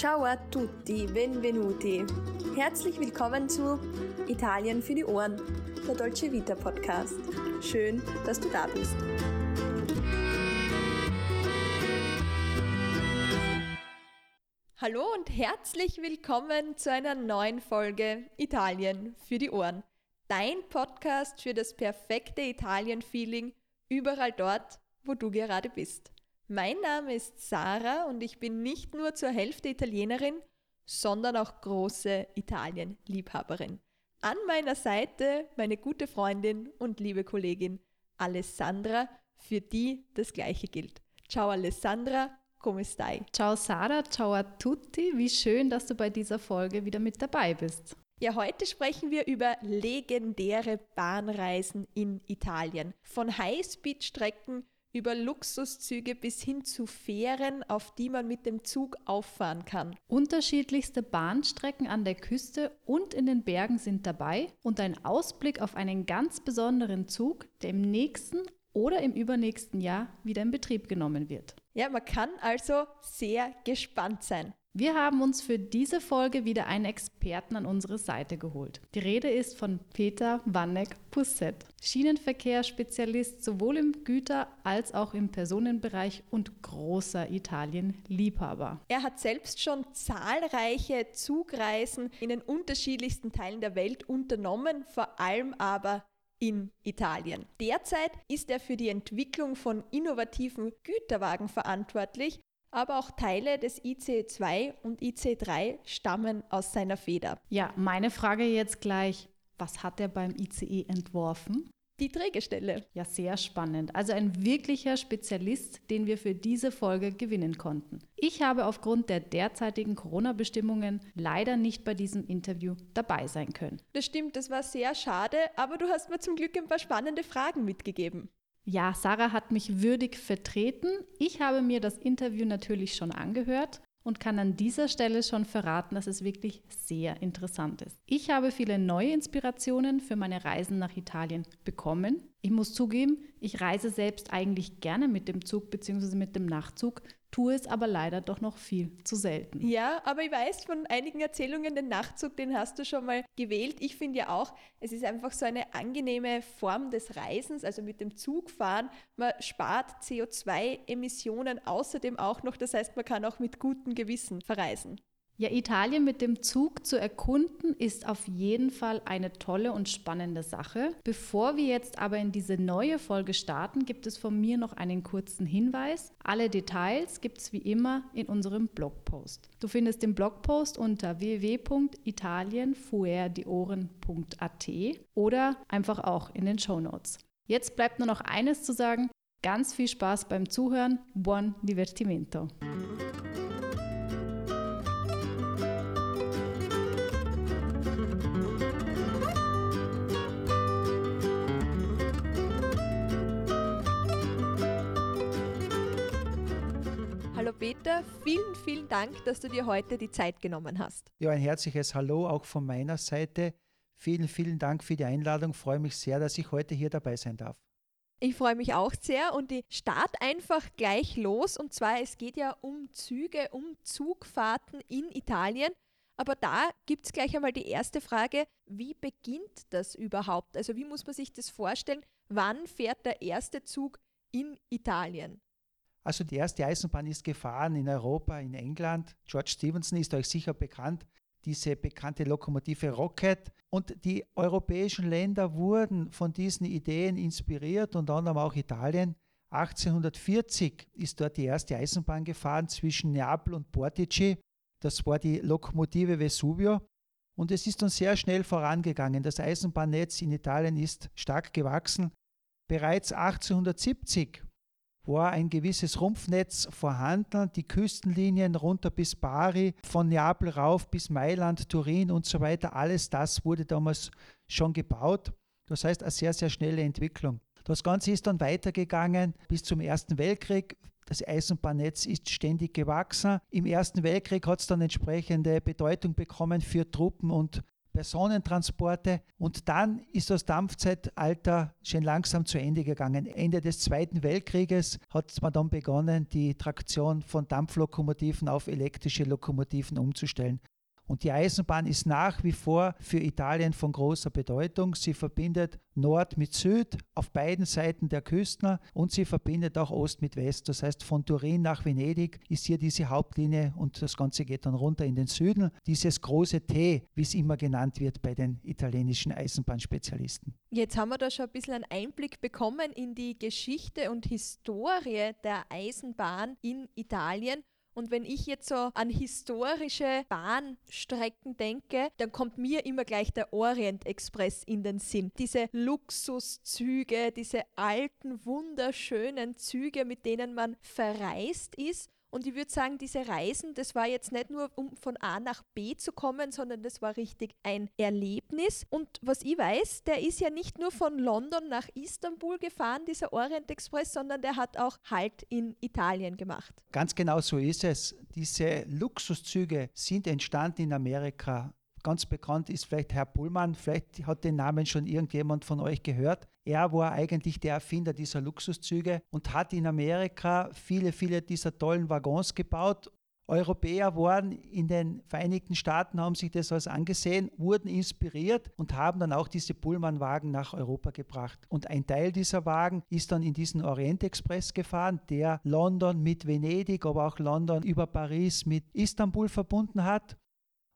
Ciao a tutti, benvenuti. Herzlich willkommen zu Italien für die Ohren, der Dolce Vita Podcast. Schön, dass du da bist. Hallo und herzlich willkommen zu einer neuen Folge Italien für die Ohren. Dein Podcast für das perfekte Italien-Feeling überall dort, wo du gerade bist. Mein Name ist Sarah und ich bin nicht nur zur Hälfte Italienerin, sondern auch große Italien-Liebhaberin. An meiner Seite meine gute Freundin und liebe Kollegin Alessandra, für die das Gleiche gilt. Ciao Alessandra, come stai? Ciao Sarah, ciao a tutti. Wie schön, dass du bei dieser Folge wieder mit dabei bist. Ja, heute sprechen wir über legendäre Bahnreisen in Italien. Von Highspeed-Strecken über Luxuszüge bis hin zu Fähren, auf die man mit dem Zug auffahren kann. Unterschiedlichste Bahnstrecken an der Küste und in den Bergen sind dabei und ein Ausblick auf einen ganz besonderen Zug, der im nächsten oder im übernächsten Jahr wieder in Betrieb genommen wird. Ja, man kann also sehr gespannt sein. Wir haben uns für diese Folge wieder einen Experten an unsere Seite geholt. Die Rede ist von Peter Wanneck-Pusset, Schienenverkehrsspezialist sowohl im Güter- als auch im Personenbereich und großer Italien-Liebhaber. Er hat selbst schon zahlreiche Zugreisen in den unterschiedlichsten Teilen der Welt unternommen, vor allem aber in Italien. Derzeit ist er für die Entwicklung von innovativen Güterwagen verantwortlich aber auch Teile des IC2 und IC3 stammen aus seiner Feder. Ja, meine Frage jetzt gleich, was hat er beim ICE entworfen? Die Drehgestelle. Ja, sehr spannend. Also ein wirklicher Spezialist, den wir für diese Folge gewinnen konnten. Ich habe aufgrund der derzeitigen Corona-Bestimmungen leider nicht bei diesem Interview dabei sein können. Das stimmt, das war sehr schade, aber du hast mir zum Glück ein paar spannende Fragen mitgegeben. Ja, Sarah hat mich würdig vertreten. Ich habe mir das Interview natürlich schon angehört und kann an dieser Stelle schon verraten, dass es wirklich sehr interessant ist. Ich habe viele neue Inspirationen für meine Reisen nach Italien bekommen. Ich muss zugeben, ich reise selbst eigentlich gerne mit dem Zug bzw. mit dem Nachtzug, tue es aber leider doch noch viel zu selten. Ja, aber ich weiß von einigen Erzählungen, den Nachtzug, den hast du schon mal gewählt. Ich finde ja auch, es ist einfach so eine angenehme Form des Reisens, also mit dem Zug fahren. Man spart CO2-Emissionen außerdem auch noch, das heißt, man kann auch mit gutem Gewissen verreisen. Ja, Italien mit dem Zug zu erkunden ist auf jeden Fall eine tolle und spannende Sache. Bevor wir jetzt aber in diese neue Folge starten, gibt es von mir noch einen kurzen Hinweis. Alle Details gibt es wie immer in unserem Blogpost. Du findest den Blogpost unter www.italienfuerdiohren.at oder einfach auch in den Show Notes. Jetzt bleibt nur noch eines zu sagen. Ganz viel Spaß beim Zuhören. Buon divertimento. Dank, dass du dir heute die Zeit genommen hast. Ja, ein herzliches Hallo auch von meiner Seite. Vielen, vielen Dank für die Einladung. Ich freue mich sehr, dass ich heute hier dabei sein darf. Ich freue mich auch sehr und ich starte einfach gleich los. Und zwar, es geht ja um Züge, um Zugfahrten in Italien. Aber da gibt es gleich einmal die erste Frage, wie beginnt das überhaupt? Also wie muss man sich das vorstellen? Wann fährt der erste Zug in Italien? Also die erste Eisenbahn ist gefahren in Europa, in England. George Stevenson ist euch sicher bekannt, diese bekannte Lokomotive Rocket. Und die europäischen Länder wurden von diesen Ideen inspiriert, unter anderem auch Italien. 1840 ist dort die erste Eisenbahn gefahren zwischen Neapel und Portici. Das war die Lokomotive Vesuvio. Und es ist dann sehr schnell vorangegangen. Das Eisenbahnnetz in Italien ist stark gewachsen. Bereits 1870 war ein gewisses Rumpfnetz vorhanden, die Küstenlinien runter bis Bari, von Neapel rauf bis Mailand, Turin und so weiter, alles das wurde damals schon gebaut. Das heißt, eine sehr, sehr schnelle Entwicklung. Das Ganze ist dann weitergegangen bis zum Ersten Weltkrieg. Das Eisenbahnnetz ist ständig gewachsen. Im Ersten Weltkrieg hat es dann entsprechende Bedeutung bekommen für Truppen und Personentransporte und dann ist das Dampfzeitalter schon langsam zu Ende gegangen. Ende des Zweiten Weltkrieges hat man dann begonnen, die Traktion von Dampflokomotiven auf elektrische Lokomotiven umzustellen. Und die Eisenbahn ist nach wie vor für Italien von großer Bedeutung. Sie verbindet Nord mit Süd auf beiden Seiten der Küsten und sie verbindet auch Ost mit West. Das heißt, von Turin nach Venedig ist hier diese Hauptlinie und das Ganze geht dann runter in den Süden. Dieses große T, wie es immer genannt wird bei den italienischen Eisenbahnspezialisten. Jetzt haben wir da schon ein bisschen einen Einblick bekommen in die Geschichte und Historie der Eisenbahn in Italien. Und wenn ich jetzt so an historische Bahnstrecken denke, dann kommt mir immer gleich der Orient Express in den Sinn. Diese Luxuszüge, diese alten, wunderschönen Züge, mit denen man verreist ist und ich würde sagen, diese Reisen, das war jetzt nicht nur, um von A nach B zu kommen, sondern das war richtig ein Erlebnis. Und was ich weiß, der ist ja nicht nur von London nach Istanbul gefahren, dieser Orient Express, sondern der hat auch Halt in Italien gemacht. Ganz genau so ist es. Diese Luxuszüge sind entstanden in Amerika Ganz bekannt ist vielleicht Herr Pullmann, vielleicht hat den Namen schon irgendjemand von euch gehört. Er war eigentlich der Erfinder dieser Luxuszüge und hat in Amerika viele, viele dieser tollen Waggons gebaut. Europäer waren in den Vereinigten Staaten, haben sich das alles angesehen, wurden inspiriert und haben dann auch diese Pullman-Wagen nach Europa gebracht. Und ein Teil dieser Wagen ist dann in diesen Orient Express gefahren, der London mit Venedig, aber auch London über Paris mit Istanbul verbunden hat.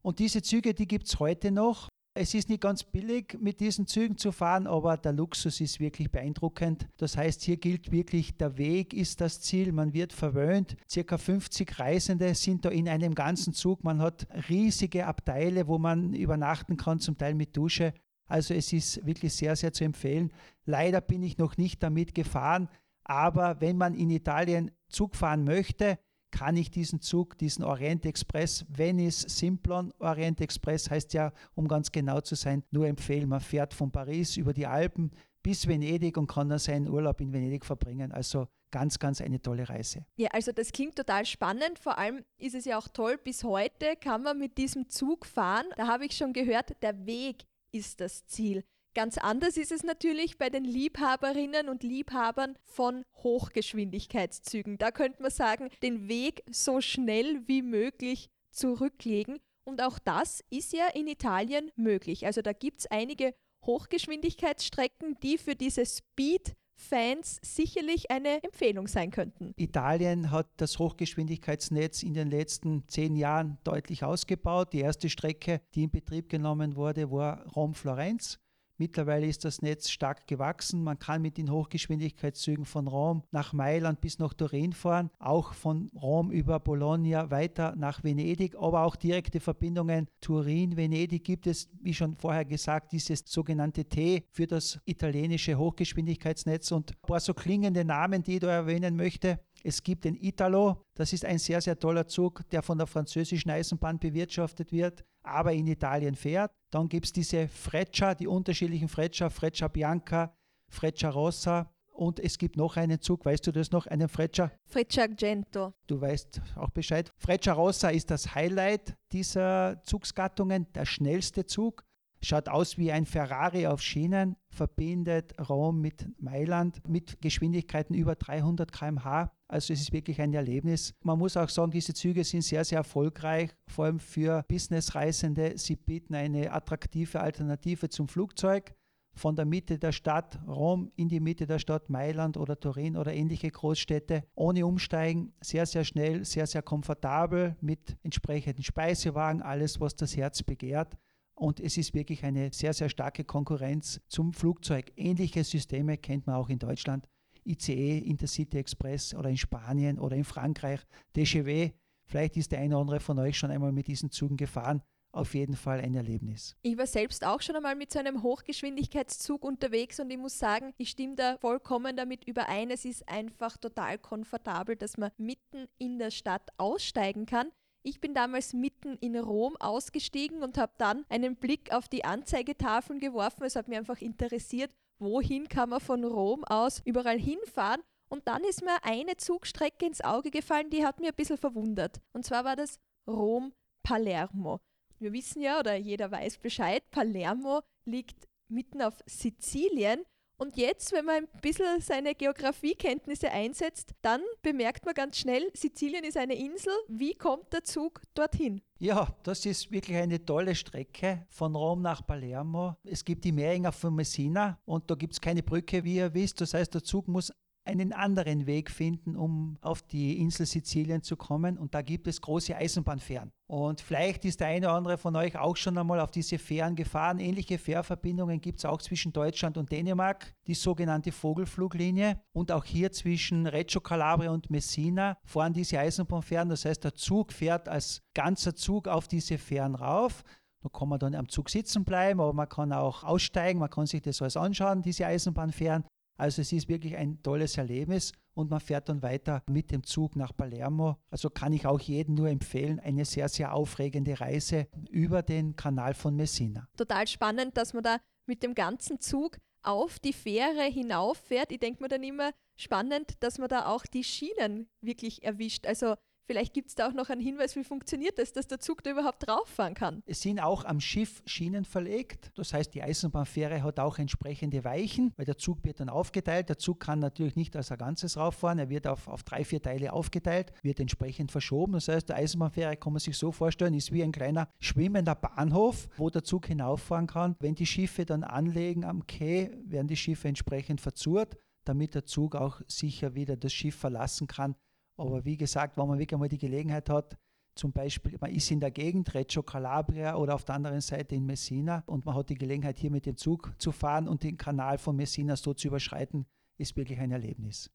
Und diese Züge, die gibt es heute noch. Es ist nicht ganz billig, mit diesen Zügen zu fahren, aber der Luxus ist wirklich beeindruckend. Das heißt, hier gilt wirklich, der Weg ist das Ziel. Man wird verwöhnt. Circa 50 Reisende sind da in einem ganzen Zug. Man hat riesige Abteile, wo man übernachten kann, zum Teil mit Dusche. Also es ist wirklich sehr, sehr zu empfehlen. Leider bin ich noch nicht damit gefahren, aber wenn man in Italien Zug fahren möchte, kann ich diesen Zug, diesen Orient Express, Venice Simplon Orient Express heißt ja, um ganz genau zu sein, nur empfehlen. Man fährt von Paris über die Alpen bis Venedig und kann dann seinen Urlaub in Venedig verbringen. Also ganz, ganz eine tolle Reise. Ja, also das klingt total spannend. Vor allem ist es ja auch toll, bis heute kann man mit diesem Zug fahren. Da habe ich schon gehört, der Weg ist das Ziel. Ganz anders ist es natürlich bei den Liebhaberinnen und Liebhabern von Hochgeschwindigkeitszügen. Da könnte man sagen, den Weg so schnell wie möglich zurücklegen. Und auch das ist ja in Italien möglich. Also da gibt es einige Hochgeschwindigkeitsstrecken, die für diese Speed Fans sicherlich eine Empfehlung sein könnten. Italien hat das Hochgeschwindigkeitsnetz in den letzten zehn Jahren deutlich ausgebaut. Die erste Strecke, die in Betrieb genommen wurde, war Rom-Florenz. Mittlerweile ist das Netz stark gewachsen. Man kann mit den Hochgeschwindigkeitszügen von Rom nach Mailand bis nach Turin fahren, auch von Rom über Bologna weiter nach Venedig, aber auch direkte Verbindungen Turin-Venedig gibt es, wie schon vorher gesagt, dieses sogenannte T für das italienische Hochgeschwindigkeitsnetz und ein paar so klingende Namen, die ich da erwähnen möchte. Es gibt den Italo, das ist ein sehr, sehr toller Zug, der von der französischen Eisenbahn bewirtschaftet wird, aber in Italien fährt. Dann gibt es diese Freccia, die unterschiedlichen Freccia, Freccia Bianca, Freccia Rossa. Und es gibt noch einen Zug, weißt du das noch, einen Freccia? Freccia Argento. Du weißt auch Bescheid. Freccia Rossa ist das Highlight dieser Zugsgattungen, der schnellste Zug. Schaut aus wie ein Ferrari auf Schienen, verbindet Rom mit Mailand mit Geschwindigkeiten über 300 km/h. Also es ist wirklich ein Erlebnis. Man muss auch sagen, diese Züge sind sehr, sehr erfolgreich, vor allem für Businessreisende. Sie bieten eine attraktive Alternative zum Flugzeug von der Mitte der Stadt Rom in die Mitte der Stadt Mailand oder Turin oder ähnliche Großstädte ohne Umsteigen, sehr, sehr schnell, sehr, sehr komfortabel mit entsprechenden Speisewagen, alles, was das Herz begehrt. Und es ist wirklich eine sehr, sehr starke Konkurrenz zum Flugzeug. Ähnliche Systeme kennt man auch in Deutschland. ICE, Intercity Express oder in Spanien oder in Frankreich, DGW. Vielleicht ist der eine oder andere von euch schon einmal mit diesen Zügen gefahren. Auf jeden Fall ein Erlebnis. Ich war selbst auch schon einmal mit so einem Hochgeschwindigkeitszug unterwegs und ich muss sagen, ich stimme da vollkommen damit überein. Es ist einfach total komfortabel, dass man mitten in der Stadt aussteigen kann. Ich bin damals mitten in Rom ausgestiegen und habe dann einen Blick auf die Anzeigetafeln geworfen. Es hat mich einfach interessiert, wohin kann man von Rom aus überall hinfahren. Und dann ist mir eine Zugstrecke ins Auge gefallen, die hat mir ein bisschen verwundert. Und zwar war das Rom-Palermo. Wir wissen ja, oder jeder weiß Bescheid, Palermo liegt mitten auf Sizilien. Und jetzt, wenn man ein bisschen seine Geografiekenntnisse einsetzt, dann bemerkt man ganz schnell, Sizilien ist eine Insel. Wie kommt der Zug dorthin? Ja, das ist wirklich eine tolle Strecke von Rom nach Palermo. Es gibt die Mehringer von Messina und da gibt es keine Brücke, wie ihr wisst. Das heißt, der Zug muss einen anderen Weg finden, um auf die Insel Sizilien zu kommen. Und da gibt es große Eisenbahnfähren. Und vielleicht ist der eine oder andere von euch auch schon einmal auf diese Fähren gefahren. Ähnliche Fährverbindungen gibt es auch zwischen Deutschland und Dänemark, die sogenannte Vogelfluglinie. Und auch hier zwischen Reggio Calabria und Messina fahren diese Eisenbahnfähren. Das heißt, der Zug fährt als ganzer Zug auf diese Fähren rauf. Da kann man dann am Zug sitzen bleiben, aber man kann auch aussteigen, man kann sich das alles anschauen, diese Eisenbahnfähren. Also es ist wirklich ein tolles Erlebnis und man fährt dann weiter mit dem Zug nach Palermo. Also kann ich auch jedem nur empfehlen, eine sehr, sehr aufregende Reise über den Kanal von Messina. Total spannend, dass man da mit dem ganzen Zug auf die Fähre hinauffährt. Ich denke mir dann immer spannend, dass man da auch die Schienen wirklich erwischt. Also Vielleicht gibt es da auch noch einen Hinweis, wie funktioniert das, dass der Zug da überhaupt rauffahren kann. Es sind auch am Schiff Schienen verlegt. Das heißt, die Eisenbahnfähre hat auch entsprechende Weichen, weil der Zug wird dann aufgeteilt. Der Zug kann natürlich nicht als ein Ganzes rauffahren. Er wird auf, auf drei, vier Teile aufgeteilt, wird entsprechend verschoben. Das heißt, der Eisenbahnfähre kann man sich so vorstellen, ist wie ein kleiner schwimmender Bahnhof, wo der Zug hinauffahren kann. Wenn die Schiffe dann anlegen am Quai, werden die Schiffe entsprechend verzurrt damit der Zug auch sicher wieder das Schiff verlassen kann, aber wie gesagt, wenn man wirklich mal die Gelegenheit hat, zum Beispiel, man ist in der Gegend, Reggio Calabria oder auf der anderen Seite in Messina und man hat die Gelegenheit, hier mit dem Zug zu fahren und den Kanal von Messina so zu überschreiten, ist wirklich ein Erlebnis.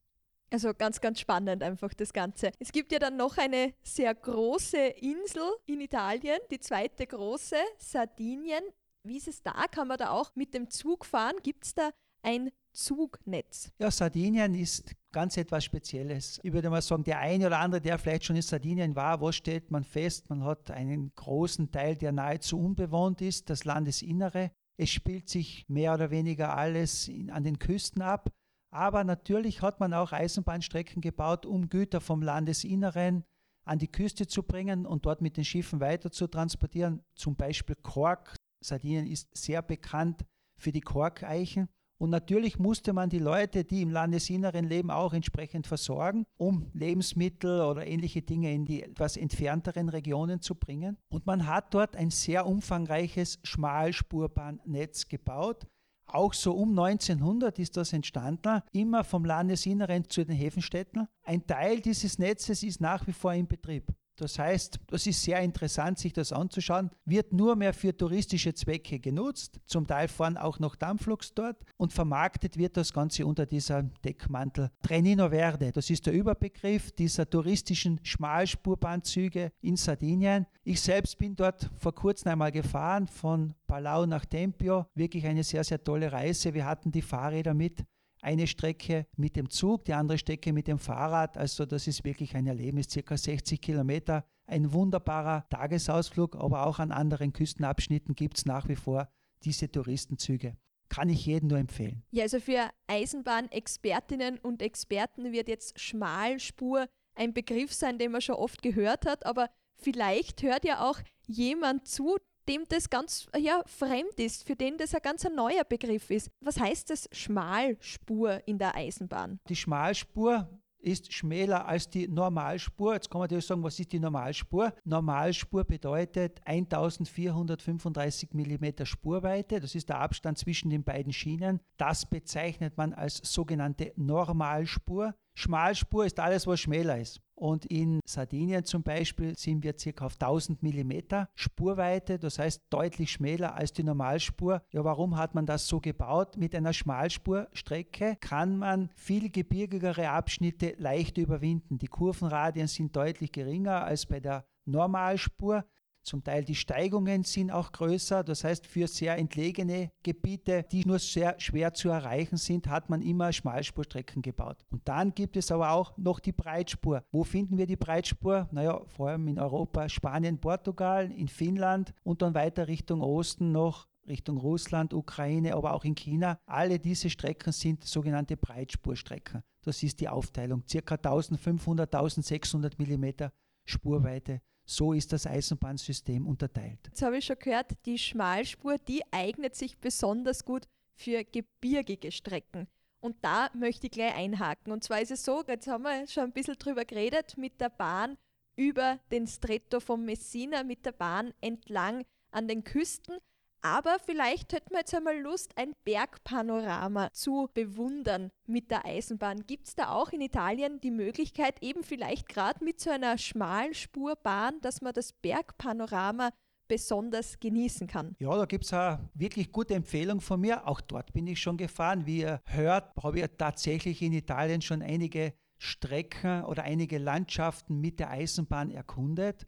Also ganz, ganz spannend einfach das Ganze. Es gibt ja dann noch eine sehr große Insel in Italien, die zweite große, Sardinien. Wie ist es da? Kann man da auch mit dem Zug fahren? Gibt es da ein Zugnetz? Ja, Sardinien ist ganz etwas Spezielles. Ich würde mal sagen, der eine oder andere, der vielleicht schon in Sardinien war, wo stellt man fest, man hat einen großen Teil, der nahezu unbewohnt ist, das Landesinnere. Es spielt sich mehr oder weniger alles in, an den Küsten ab. Aber natürlich hat man auch Eisenbahnstrecken gebaut, um Güter vom Landesinneren an die Küste zu bringen und dort mit den Schiffen weiter zu transportieren. Zum Beispiel Kork. Sardinien ist sehr bekannt für die Korkeichen. Und natürlich musste man die Leute, die im Landesinneren leben, auch entsprechend versorgen, um Lebensmittel oder ähnliche Dinge in die etwas entfernteren Regionen zu bringen. Und man hat dort ein sehr umfangreiches Schmalspurbahnnetz gebaut. Auch so um 1900 ist das entstanden, immer vom Landesinneren zu den Häfenstädten. Ein Teil dieses Netzes ist nach wie vor in Betrieb. Das heißt, das ist sehr interessant, sich das anzuschauen. Wird nur mehr für touristische Zwecke genutzt. Zum Teil fahren auch noch Dampfloks dort und vermarktet wird das Ganze unter dieser Deckmantel Trenino Verde. Das ist der Überbegriff dieser touristischen Schmalspurbahnzüge in Sardinien. Ich selbst bin dort vor kurzem einmal gefahren von Palau nach Tempio. Wirklich eine sehr, sehr tolle Reise. Wir hatten die Fahrräder mit eine Strecke mit dem Zug, die andere Strecke mit dem Fahrrad. Also das ist wirklich ein Erlebnis, circa 60 Kilometer. Ein wunderbarer Tagesausflug, aber auch an anderen Küstenabschnitten gibt es nach wie vor diese Touristenzüge. Kann ich jedem nur empfehlen. Ja, also für Eisenbahnexpertinnen und Experten wird jetzt Schmalspur ein Begriff sein, den man schon oft gehört hat, aber vielleicht hört ja auch jemand zu, dem das ganz ja, fremd ist, für den das ein ganz neuer Begriff ist. Was heißt das Schmalspur in der Eisenbahn? Die Schmalspur ist schmäler als die Normalspur. Jetzt kann man dir sagen, was ist die Normalspur? Normalspur bedeutet 1435 mm Spurweite. Das ist der Abstand zwischen den beiden Schienen. Das bezeichnet man als sogenannte Normalspur. Schmalspur ist alles, was schmäler ist. Und in Sardinien zum Beispiel sind wir ca. auf 1000 mm Spurweite, das heißt deutlich schmäler als die Normalspur. Ja, warum hat man das so gebaut? Mit einer Schmalspurstrecke kann man viel gebirgigere Abschnitte leicht überwinden. Die Kurvenradien sind deutlich geringer als bei der Normalspur. Zum Teil die Steigungen sind auch größer. Das heißt, für sehr entlegene Gebiete, die nur sehr schwer zu erreichen sind, hat man immer Schmalspurstrecken gebaut. Und dann gibt es aber auch noch die Breitspur. Wo finden wir die Breitspur? Naja, vor allem in Europa, Spanien, Portugal, in Finnland und dann weiter Richtung Osten noch Richtung Russland, Ukraine, aber auch in China. Alle diese Strecken sind sogenannte Breitspurstrecken. Das ist die Aufteilung. Circa 1500, 1600 mm Spurweite So ist das Eisenbahnsystem unterteilt. Jetzt habe ich schon gehört, die Schmalspur, die eignet sich besonders gut für gebirgige Strecken. Und da möchte ich gleich einhaken. Und zwar ist es so, jetzt haben wir schon ein bisschen drüber geredet, mit der Bahn über den Stretto von Messina, mit der Bahn entlang an den Küsten. Aber vielleicht hätten wir jetzt einmal Lust, ein Bergpanorama zu bewundern mit der Eisenbahn. Gibt es da auch in Italien die Möglichkeit, eben vielleicht gerade mit so einer schmalen Spurbahn, dass man das Bergpanorama besonders genießen kann? Ja, da gibt es eine wirklich gute Empfehlung von mir. Auch dort bin ich schon gefahren. Wie ihr hört, habe ich tatsächlich in Italien schon einige Strecken oder einige Landschaften mit der Eisenbahn erkundet.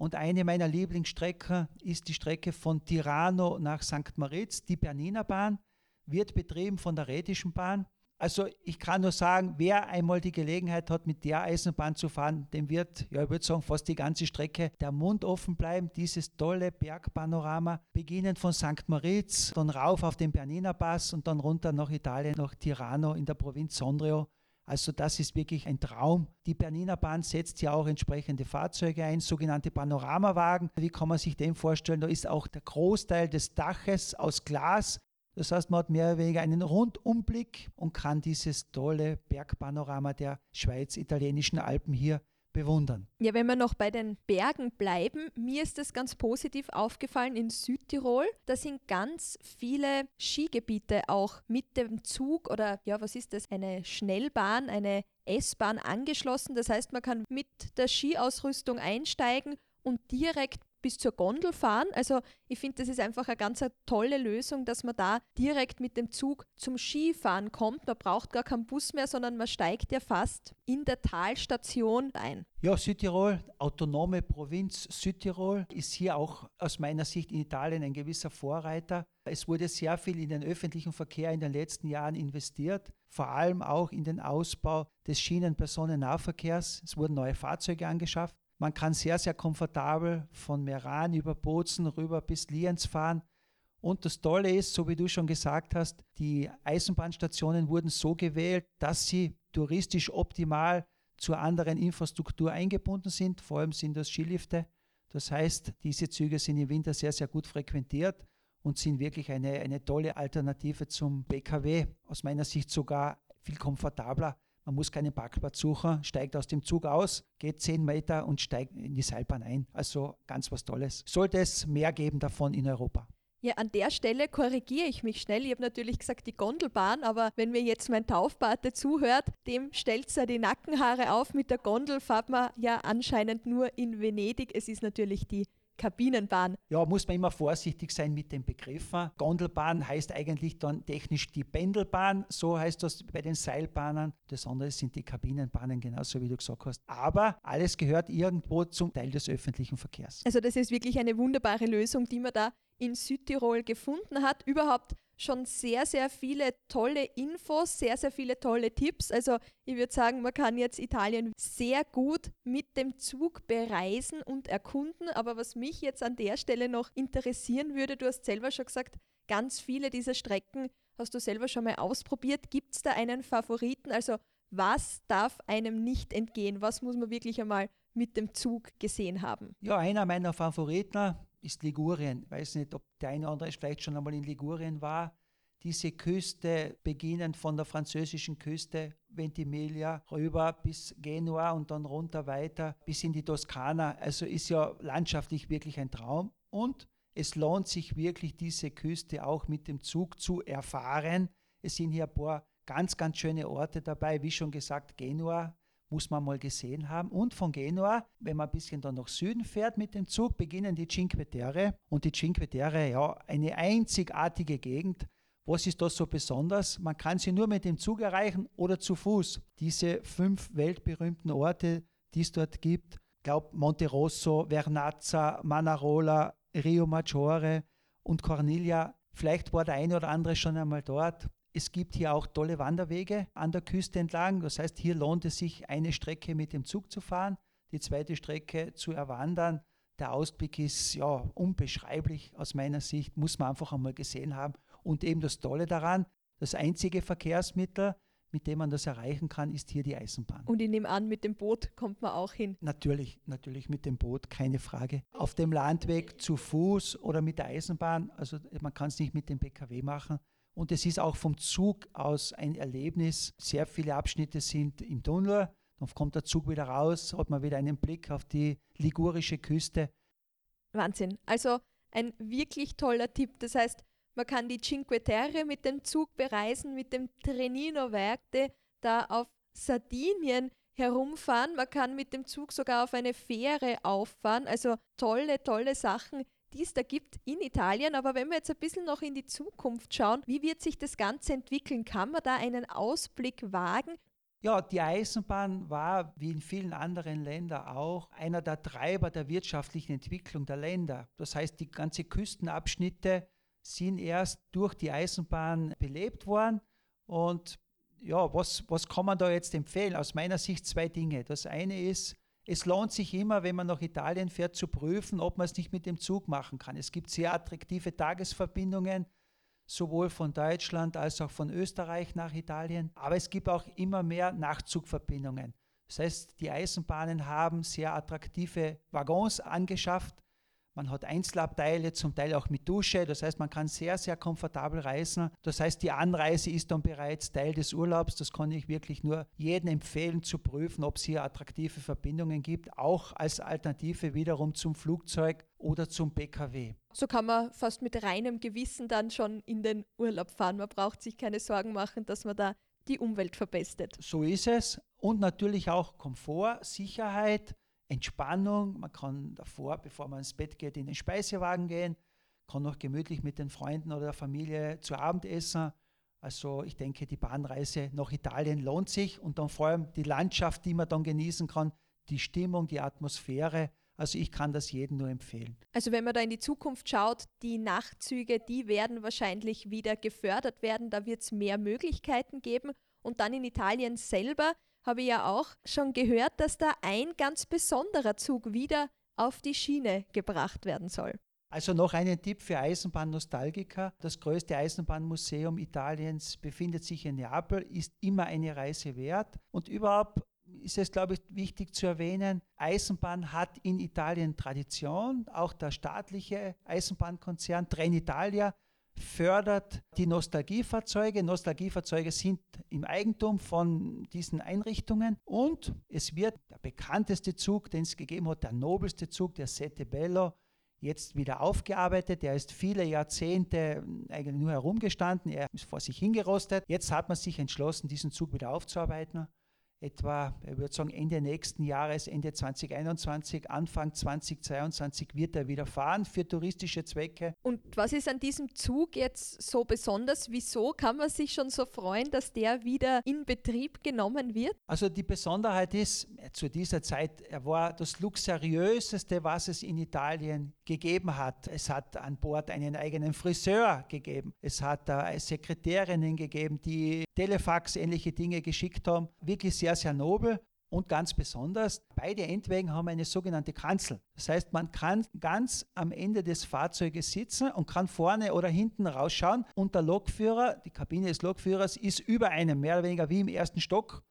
Und eine meiner Lieblingsstrecken ist die Strecke von Tirano nach St. Moritz. Die Bernina Bahn wird betrieben von der Rätischen Bahn. Also ich kann nur sagen, wer einmal die Gelegenheit hat, mit der Eisenbahn zu fahren, dem wird, ja ich würde sagen, fast die ganze Strecke der Mund offen bleiben. Dieses tolle Bergpanorama, beginnend von St. Moritz, dann rauf auf den Bernina Pass und dann runter nach Italien, nach Tirano in der Provinz Sondrio. Also das ist wirklich ein Traum. Die Bernina Bahn setzt ja auch entsprechende Fahrzeuge ein, sogenannte Panoramawagen. Wie kann man sich den vorstellen? Da ist auch der Großteil des Daches aus Glas. Das heißt, man hat mehr oder weniger einen Rundumblick und kann dieses tolle Bergpanorama der schweiz-italienischen Alpen hier bewundern. Ja, wenn wir noch bei den Bergen bleiben, mir ist das ganz positiv aufgefallen in Südtirol. Da sind ganz viele Skigebiete auch mit dem Zug oder ja, was ist das? Eine Schnellbahn, eine S-Bahn angeschlossen. Das heißt, man kann mit der Skiausrüstung einsteigen und direkt bis zur Gondel fahren. Also ich finde, das ist einfach eine ganz tolle Lösung, dass man da direkt mit dem Zug zum Skifahren kommt. Man braucht gar keinen Bus mehr, sondern man steigt ja fast in der Talstation ein. Ja, Südtirol, autonome Provinz Südtirol, ist hier auch aus meiner Sicht in Italien ein gewisser Vorreiter. Es wurde sehr viel in den öffentlichen Verkehr in den letzten Jahren investiert, vor allem auch in den Ausbau des Schienenpersonennahverkehrs. Es wurden neue Fahrzeuge angeschafft. Man kann sehr, sehr komfortabel von Meran über Bozen rüber bis Lienz fahren. Und das Tolle ist, so wie du schon gesagt hast, die Eisenbahnstationen wurden so gewählt, dass sie touristisch optimal zur anderen Infrastruktur eingebunden sind. Vor allem sind das Skilifte. Das heißt, diese Züge sind im Winter sehr, sehr gut frequentiert und sind wirklich eine, eine tolle Alternative zum BKW. Aus meiner Sicht sogar viel komfortabler man muss keinen Parkplatz suchen, steigt aus dem Zug aus, geht 10 Meter und steigt in die Seilbahn ein. Also ganz was Tolles. Sollte es mehr geben davon in Europa? Ja, an der Stelle korrigiere ich mich schnell. Ich habe natürlich gesagt die Gondelbahn, aber wenn mir jetzt mein Taufpate zuhört, dem stellt er die Nackenhaare auf. Mit der Gondel fahrt man ja anscheinend nur in Venedig. Es ist natürlich die Kabinenbahn. Ja, muss man immer vorsichtig sein mit den Begriffen. Gondelbahn heißt eigentlich dann technisch die Pendelbahn, so heißt das bei den Seilbahnen. Das andere sind die Kabinenbahnen, genauso wie du gesagt hast. Aber alles gehört irgendwo zum Teil des öffentlichen Verkehrs. Also das ist wirklich eine wunderbare Lösung, die man da in Südtirol gefunden hat. Überhaupt schon sehr, sehr viele tolle Infos, sehr, sehr viele tolle Tipps. Also ich würde sagen, man kann jetzt Italien sehr gut mit dem Zug bereisen und erkunden. Aber was mich jetzt an der Stelle noch interessieren würde, du hast selber schon gesagt, ganz viele dieser Strecken hast du selber schon mal ausprobiert. Gibt es da einen Favoriten? Also was darf einem nicht entgehen? Was muss man wirklich einmal mit dem Zug gesehen haben? Ja, einer meiner Favoriten ist Ligurien. Ich weiß nicht, ob der eine oder andere vielleicht schon einmal in Ligurien war. Diese Küste, beginnend von der französischen Küste, Ventimiglia, rüber bis Genua und dann runter weiter bis in die Toskana. Also ist ja landschaftlich wirklich ein Traum. Und es lohnt sich wirklich, diese Küste auch mit dem Zug zu erfahren. Es sind hier ein paar ganz, ganz schöne Orte dabei. Wie schon gesagt, Genua muss man mal gesehen haben. Und von Genua, wenn man ein bisschen dann nach Süden fährt mit dem Zug, beginnen die Cinque Terre. Und die Cinque Terre, ja, eine einzigartige Gegend. Was ist das so besonders? Man kann sie nur mit dem Zug erreichen oder zu Fuß. Diese fünf weltberühmten Orte, die es dort gibt, glaube Monte Rosso, Vernazza, Manarola, Rio Maggiore und Corniglia. Vielleicht war der eine oder andere schon einmal dort. Es gibt hier auch tolle Wanderwege an der Küste entlang. Das heißt, hier lohnt es sich, eine Strecke mit dem Zug zu fahren, die zweite Strecke zu erwandern. Der Ausblick ist ja unbeschreiblich aus meiner Sicht, muss man einfach einmal gesehen haben. Und eben das Tolle daran, das einzige Verkehrsmittel mit dem man das erreichen kann, ist hier die Eisenbahn. Und ich nehme an, mit dem Boot kommt man auch hin. Natürlich, natürlich mit dem Boot, keine Frage. Auf dem Landweg zu Fuß oder mit der Eisenbahn, also man kann es nicht mit dem PKW machen. Und es ist auch vom Zug aus ein Erlebnis. Sehr viele Abschnitte sind im Tunnel. Dann kommt der Zug wieder raus, hat man wieder einen Blick auf die ligurische Küste. Wahnsinn. Also ein wirklich toller Tipp. Das heißt, man kann die Cinque Terre mit dem Zug bereisen, mit dem Trenino Verde da auf Sardinien herumfahren. Man kann mit dem Zug sogar auf eine Fähre auffahren. Also tolle, tolle Sachen, die es da gibt in Italien. Aber wenn wir jetzt ein bisschen noch in die Zukunft schauen, wie wird sich das Ganze entwickeln? Kann man da einen Ausblick wagen? Ja, die Eisenbahn war, wie in vielen anderen Ländern auch, einer der Treiber der wirtschaftlichen Entwicklung der Länder. Das heißt, die ganzen Küstenabschnitte sind erst durch die Eisenbahn belebt worden. Und ja, was, was kann man da jetzt empfehlen? Aus meiner Sicht zwei Dinge. Das eine ist, es lohnt sich immer, wenn man nach Italien fährt, zu prüfen, ob man es nicht mit dem Zug machen kann. Es gibt sehr attraktive Tagesverbindungen, sowohl von Deutschland als auch von Österreich nach Italien. Aber es gibt auch immer mehr Nachtzugverbindungen. Das heißt, die Eisenbahnen haben sehr attraktive Waggons angeschafft, man hat Einzelabteile, zum Teil auch mit Dusche. Das heißt, man kann sehr, sehr komfortabel reisen. Das heißt, die Anreise ist dann bereits Teil des Urlaubs. Das kann ich wirklich nur jedem empfehlen zu prüfen, ob es hier attraktive Verbindungen gibt, auch als Alternative wiederum zum Flugzeug oder zum PKW. So kann man fast mit reinem Gewissen dann schon in den Urlaub fahren. Man braucht sich keine Sorgen machen, dass man da die Umwelt verbessert. So ist es. Und natürlich auch Komfort, Sicherheit. Entspannung. Man kann davor, bevor man ins Bett geht, in den Speisewagen gehen, kann noch gemütlich mit den Freunden oder der Familie zu Abend essen. Also ich denke, die Bahnreise nach Italien lohnt sich und dann vor allem die Landschaft, die man dann genießen kann, die Stimmung, die Atmosphäre. Also ich kann das jedem nur empfehlen. Also wenn man da in die Zukunft schaut, die Nachtzüge, die werden wahrscheinlich wieder gefördert werden. Da wird es mehr Möglichkeiten geben. Und dann in Italien selber habe ich ja auch schon gehört, dass da ein ganz besonderer Zug wieder auf die Schiene gebracht werden soll. Also noch einen Tipp für Eisenbahnnostalgiker. Das größte Eisenbahnmuseum Italiens befindet sich in Neapel, ist immer eine Reise wert. Und überhaupt ist es, glaube ich, wichtig zu erwähnen, Eisenbahn hat in Italien Tradition. Auch der staatliche Eisenbahnkonzern Trenitalia fördert die Nostalgiefahrzeuge. Nostalgiefahrzeuge sind im Eigentum von diesen Einrichtungen und es wird der bekannteste Zug, den es gegeben hat, der nobelste Zug, der Sette Bello, jetzt wieder aufgearbeitet. Er ist viele Jahrzehnte eigentlich nur herumgestanden, er ist vor sich hingerostet. Jetzt hat man sich entschlossen, diesen Zug wieder aufzuarbeiten etwa, ich würde sagen, Ende nächsten Jahres, Ende 2021, Anfang 2022 wird er wieder fahren für touristische Zwecke. Und was ist an diesem Zug jetzt so besonders? Wieso kann man sich schon so freuen, dass der wieder in Betrieb genommen wird? Also die Besonderheit ist, zu dieser Zeit, er war das luxuriöseste, was es in Italien gegeben hat. Es hat an Bord einen eigenen Friseur gegeben. Es hat äh, Sekretärinnen gegeben, die Telefax ähnliche Dinge geschickt haben. Wirklich sehr, sehr nobel. Und ganz besonders, beide Endwägen haben eine sogenannte Kanzel. Das heißt, man kann ganz am Ende des Fahrzeuges sitzen und kann vorne oder hinten rausschauen. Und der Lokführer, die Kabine des Lokführers, ist über einem, mehr oder weniger wie im ersten Stock.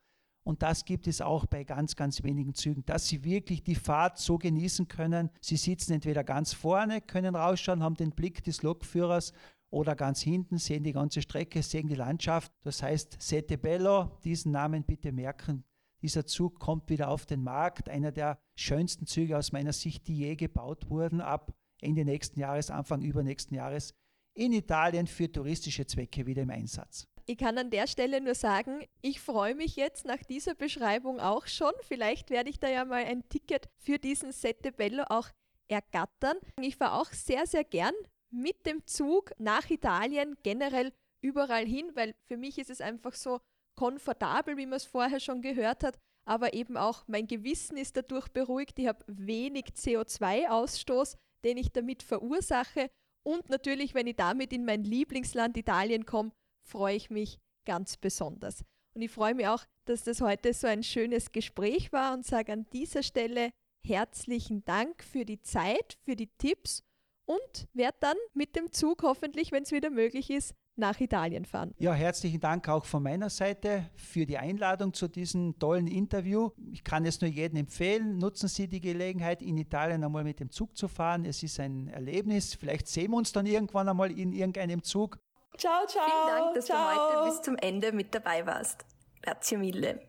Und das gibt es auch bei ganz, ganz wenigen Zügen, dass sie wirklich die Fahrt so genießen können. Sie sitzen entweder ganz vorne, können rausschauen, haben den Blick des Lokführers oder ganz hinten, sehen die ganze Strecke, sehen die Landschaft. Das heißt, Sette Bello, diesen Namen bitte merken. Dieser Zug kommt wieder auf den Markt, einer der schönsten Züge aus meiner Sicht, die je gebaut wurden, ab Ende nächsten Jahres, Anfang übernächsten Jahres in Italien für touristische Zwecke wieder im Einsatz. Ich kann an der Stelle nur sagen, ich freue mich jetzt nach dieser Beschreibung auch schon. Vielleicht werde ich da ja mal ein Ticket für diesen Sette Bello auch ergattern. Ich fahre auch sehr, sehr gern mit dem Zug nach Italien, generell überall hin, weil für mich ist es einfach so komfortabel, wie man es vorher schon gehört hat, aber eben auch mein Gewissen ist dadurch beruhigt. Ich habe wenig CO2-Ausstoß, den ich damit verursache. Und natürlich, wenn ich damit in mein Lieblingsland Italien komme, freue ich mich ganz besonders. Und ich freue mich auch, dass das heute so ein schönes Gespräch war und sage an dieser Stelle herzlichen Dank für die Zeit, für die Tipps und werde dann mit dem Zug hoffentlich, wenn es wieder möglich ist, nach Italien fahren. Ja, herzlichen Dank auch von meiner Seite für die Einladung zu diesem tollen Interview. Ich kann es nur jedem empfehlen, nutzen Sie die Gelegenheit, in Italien einmal mit dem Zug zu fahren. Es ist ein Erlebnis. Vielleicht sehen wir uns dann irgendwann einmal in irgendeinem Zug. Ciao, ciao. Vielen Dank, dass ciao. du heute bis zum Ende mit dabei warst. Grazie mille.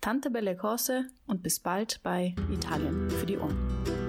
Tante Belle Cose und bis bald bei Italien für die Ohren.